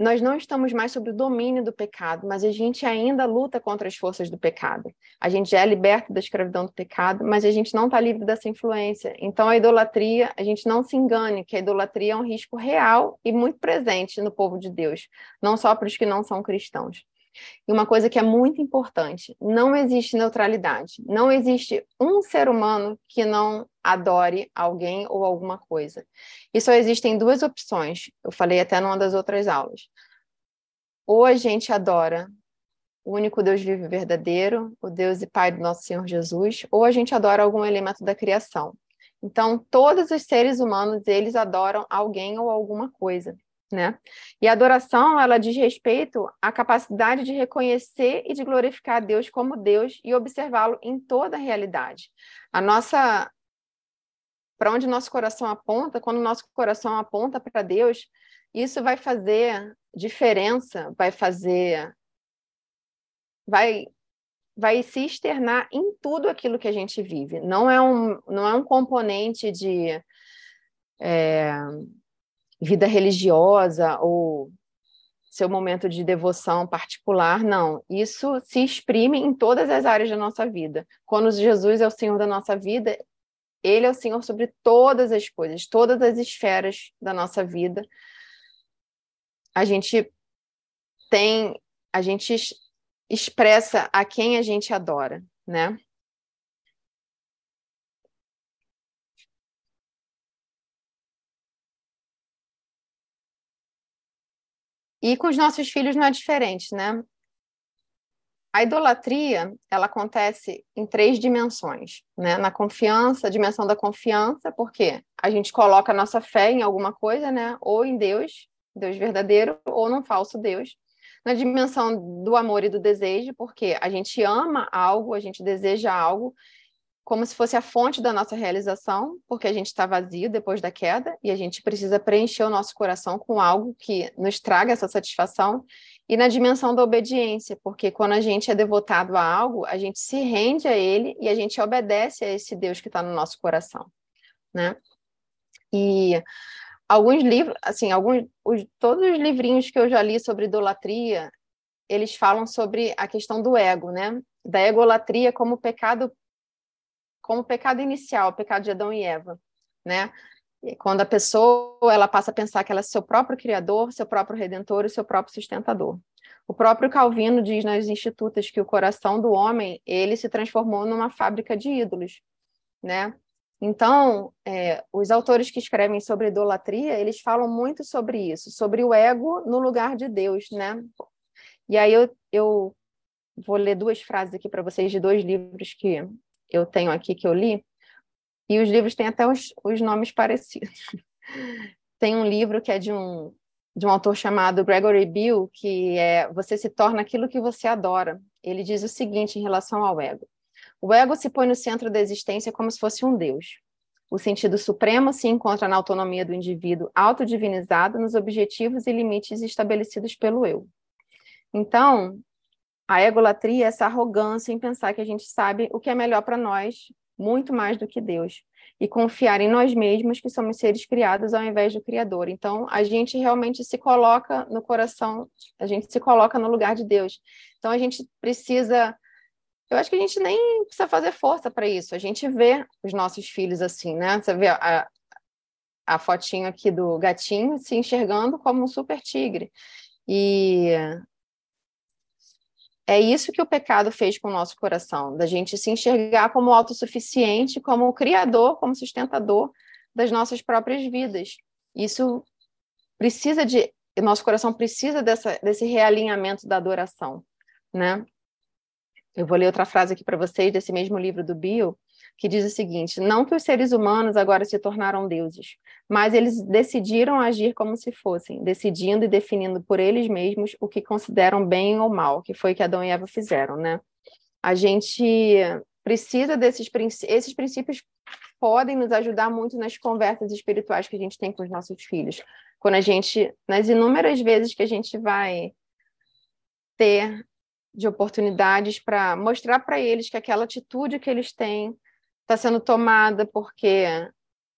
nós não estamos mais sob o domínio do pecado, mas a gente ainda luta contra as forças do pecado. A gente já é liberto da escravidão do pecado, mas a gente não está livre dessa influência. Então, a idolatria, a gente não se engane que a idolatria é um risco real e muito presente no povo de Deus, não só para os que não são cristãos. E uma coisa que é muito importante: não existe neutralidade. Não existe um ser humano que não adore alguém ou alguma coisa. E só existem duas opções. Eu falei até numa das outras aulas. Ou a gente adora o único Deus vivo e verdadeiro, o Deus e Pai do nosso Senhor Jesus, ou a gente adora algum elemento da criação. Então, todos os seres humanos, eles adoram alguém ou alguma coisa né? E a adoração, ela diz respeito à capacidade de reconhecer e de glorificar Deus como Deus e observá-lo em toda a realidade. A nossa para onde nosso coração aponta, quando nosso coração aponta para Deus, isso vai fazer diferença, vai fazer vai vai se externar em tudo aquilo que a gente vive. Não é um não é um componente de é, vida religiosa ou seu momento de devoção particular, não. Isso se exprime em todas as áreas da nossa vida. Quando Jesus é o Senhor da nossa vida, Ele é o Senhor sobre todas as coisas, todas as esferas da nossa vida. A gente tem, a gente expressa a quem a gente adora, né? E com os nossos filhos não é diferente, né? A idolatria, ela acontece em três dimensões, né? Na confiança, a dimensão da confiança, porque a gente coloca a nossa fé em alguma coisa, né? Ou em Deus, Deus verdadeiro, ou num falso Deus. Na dimensão do amor e do desejo, porque a gente ama algo, a gente deseja algo, como se fosse a fonte da nossa realização, porque a gente está vazio depois da queda e a gente precisa preencher o nosso coração com algo que nos traga essa satisfação. E na dimensão da obediência, porque quando a gente é devotado a algo, a gente se rende a ele e a gente obedece a esse Deus que está no nosso coração, né? E alguns livros, assim, alguns, os, todos os livrinhos que eu já li sobre idolatria, eles falam sobre a questão do ego, né? Da egolatria como pecado como o pecado inicial, o pecado de Adão e Eva, né? E quando a pessoa ela passa a pensar que ela é seu próprio criador, seu próprio redentor e seu próprio sustentador. O próprio Calvino diz nas Institutas que o coração do homem ele se transformou numa fábrica de ídolos, né? Então, é, os autores que escrevem sobre idolatria, eles falam muito sobre isso, sobre o ego no lugar de Deus, né? E aí eu, eu vou ler duas frases aqui para vocês de dois livros que eu tenho aqui que eu li, e os livros têm até os, os nomes parecidos. Tem um livro que é de um, de um autor chamado Gregory Bill, que é Você se torna aquilo que você adora. Ele diz o seguinte em relação ao ego: O ego se põe no centro da existência como se fosse um Deus. O sentido supremo se encontra na autonomia do indivíduo autodivinizado nos objetivos e limites estabelecidos pelo eu. Então, a egolatria é essa arrogância em pensar que a gente sabe o que é melhor para nós, muito mais do que Deus, e confiar em nós mesmos que somos seres criados ao invés do Criador. Então, a gente realmente se coloca no coração, a gente se coloca no lugar de Deus. Então, a gente precisa. Eu acho que a gente nem precisa fazer força para isso. A gente vê os nossos filhos assim, né? Você vê a, a fotinho aqui do gatinho se enxergando como um super tigre. E é isso que o pecado fez com o nosso coração, da gente se enxergar como autossuficiente, como criador, como sustentador das nossas próprias vidas. Isso precisa de, nosso coração precisa dessa, desse realinhamento da adoração, né? Eu vou ler outra frase aqui para vocês desse mesmo livro do Bill, que diz o seguinte: não que os seres humanos agora se tornaram deuses, mas eles decidiram agir como se fossem, decidindo e definindo por eles mesmos o que consideram bem ou mal, que foi o que Adão e Eva fizeram, né? A gente precisa desses princípios, esses princípios podem nos ajudar muito nas conversas espirituais que a gente tem com os nossos filhos. Quando a gente, nas inúmeras vezes que a gente vai ter de oportunidades para mostrar para eles que aquela atitude que eles têm está sendo tomada porque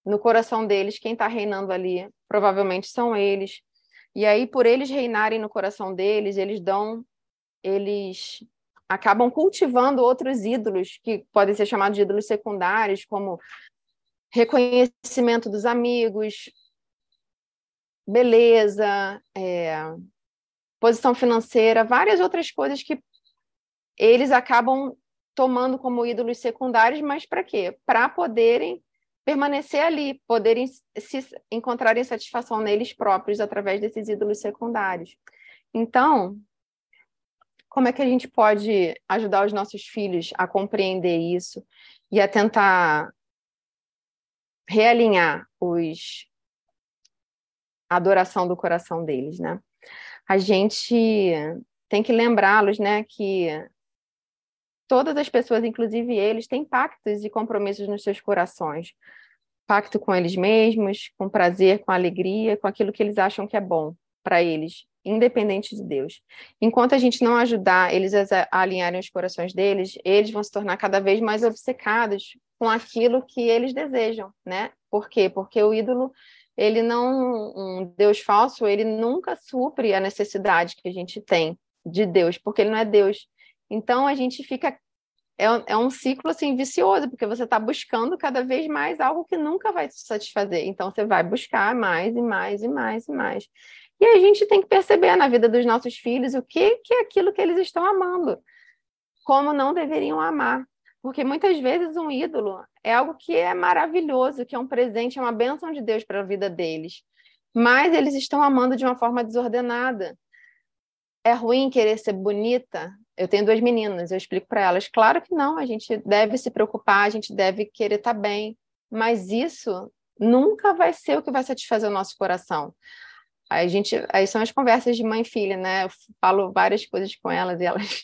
no coração deles quem está reinando ali provavelmente são eles. E aí, por eles reinarem no coração deles, eles dão, eles acabam cultivando outros ídolos que podem ser chamados de ídolos secundários, como reconhecimento dos amigos, beleza, é, posição financeira, várias outras coisas que eles acabam tomando como ídolos secundários, mas para quê? Para poderem permanecer ali, poderem se encontrarem satisfação neles próprios através desses ídolos secundários. Então, como é que a gente pode ajudar os nossos filhos a compreender isso e a tentar realinhar os a adoração do coração deles, né? A gente tem que lembrá-los, né, que todas as pessoas, inclusive eles, têm pactos e compromissos nos seus corações. Pacto com eles mesmos, com prazer, com alegria, com aquilo que eles acham que é bom para eles, independente de Deus. Enquanto a gente não ajudar eles a alinharem os corações deles, eles vão se tornar cada vez mais obcecados com aquilo que eles desejam, né? Por quê? Porque o ídolo, ele não, um Deus falso, ele nunca supre a necessidade que a gente tem de Deus, porque ele não é Deus. Então a gente fica é, é um ciclo assim vicioso, porque você está buscando cada vez mais algo que nunca vai te satisfazer. Então você vai buscar mais e mais e mais e mais. E a gente tem que perceber na vida dos nossos filhos o que, que é aquilo que eles estão amando, como não deveriam amar. Porque muitas vezes um ídolo é algo que é maravilhoso, que é um presente, é uma bênção de Deus para a vida deles. Mas eles estão amando de uma forma desordenada. É ruim querer ser bonita, eu tenho duas meninas, eu explico para elas, claro que não, a gente deve se preocupar, a gente deve querer estar tá bem, mas isso nunca vai ser o que vai satisfazer o nosso coração. A gente, aí são as conversas de mãe e filha, né? Eu falo várias coisas com elas e elas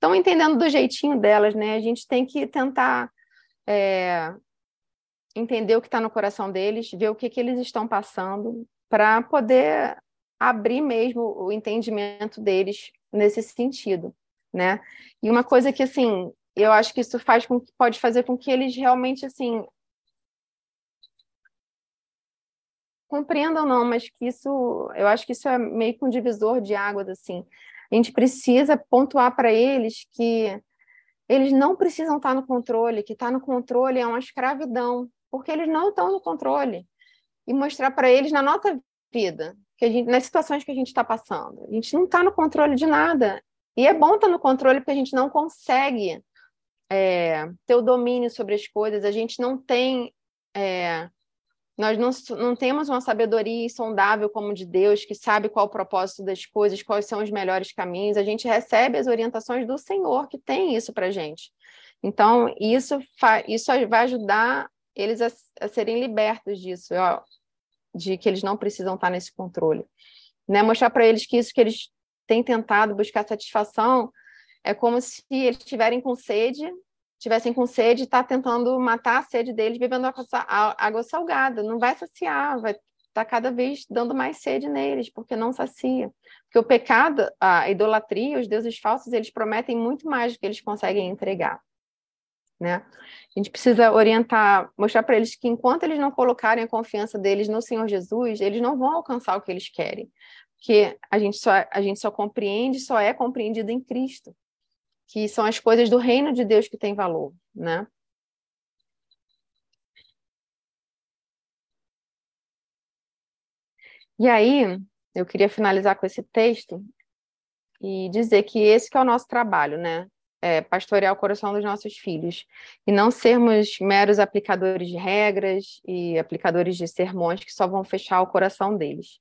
estão entendendo do jeitinho delas, né? A gente tem que tentar é, entender o que está no coração deles, ver o que, que eles estão passando, para poder abrir mesmo o entendimento deles nesse sentido, né? E uma coisa que assim, eu acho que isso faz com que pode fazer com que eles realmente assim compreendam não, mas que isso, eu acho que isso é meio que um divisor de águas assim. A gente precisa pontuar para eles que eles não precisam estar no controle, que estar no controle é uma escravidão, porque eles não estão no controle. E mostrar para eles na nossa vida que a gente, nas situações que a gente está passando. A gente não está no controle de nada. E é bom estar tá no controle porque a gente não consegue é, ter o domínio sobre as coisas, a gente não tem. É, nós não, não temos uma sabedoria insondável como de Deus, que sabe qual o propósito das coisas, quais são os melhores caminhos. A gente recebe as orientações do Senhor, que tem isso para gente. Então, isso, isso vai ajudar eles a, a serem libertos disso, ó, de que eles não precisam estar nesse controle. Né? Mostrar para eles que isso que eles têm tentado buscar satisfação é como se eles estiverem com sede, tivessem com sede e tá tentando matar a sede deles bebendo água salgada. Não vai saciar, vai estar tá cada vez dando mais sede neles, porque não sacia. Porque o pecado, a idolatria, os deuses falsos, eles prometem muito mais do que eles conseguem entregar. Né? A gente precisa orientar, mostrar para eles que enquanto eles não colocarem a confiança deles no Senhor Jesus, eles não vão alcançar o que eles querem. Porque a gente só, a gente só compreende, só é compreendido em Cristo que são as coisas do reino de Deus que têm valor, né? E aí, eu queria finalizar com esse texto e dizer que esse que é o nosso trabalho, né? É pastorear o coração dos nossos filhos e não sermos meros aplicadores de regras e aplicadores de sermões que só vão fechar o coração deles.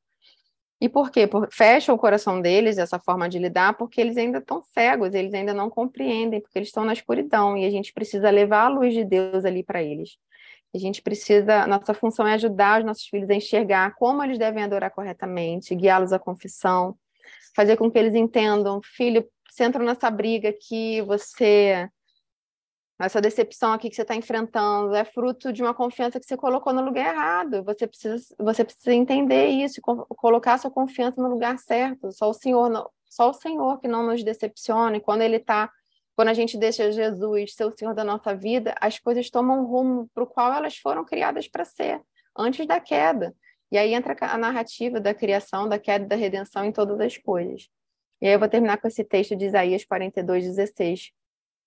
E por quê? Por, fecha o coração deles essa forma de lidar, porque eles ainda estão cegos, eles ainda não compreendem, porque eles estão na escuridão e a gente precisa levar a luz de Deus ali para eles. A gente precisa, nossa função é ajudar os nossos filhos a enxergar como eles devem adorar corretamente, guiá-los à confissão, fazer com que eles entendam, filho, você entra nessa briga que você essa decepção aqui que você está enfrentando é fruto de uma confiança que você colocou no lugar errado. Você precisa, você precisa entender isso, colocar sua confiança no lugar certo. Só o Senhor, só o Senhor que não nos decepcione. Quando Ele está, quando a gente deixa Jesus ser o Senhor da nossa vida, as coisas tomam um rumo para o qual elas foram criadas para ser, antes da queda. E aí entra a narrativa da criação, da queda e da redenção em todas as coisas. E aí eu vou terminar com esse texto de Isaías 42, 16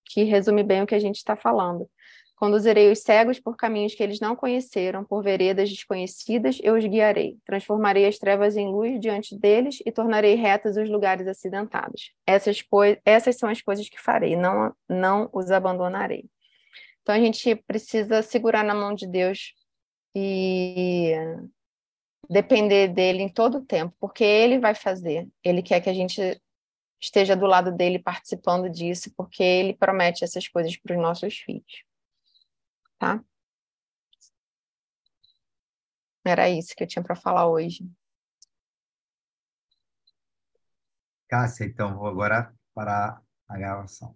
que resume bem o que a gente está falando. Conduzirei os cegos por caminhos que eles não conheceram, por veredas desconhecidas, eu os guiarei. Transformarei as trevas em luz diante deles e tornarei retos os lugares acidentados. Essas, essas são as coisas que farei, não, não os abandonarei. Então a gente precisa segurar na mão de Deus e depender dele em todo o tempo, porque ele vai fazer. Ele quer que a gente esteja do lado dele participando disso, porque ele promete essas coisas para os nossos filhos. Tá? Era isso que eu tinha para falar hoje. Cássia, então vou agora parar a gravação.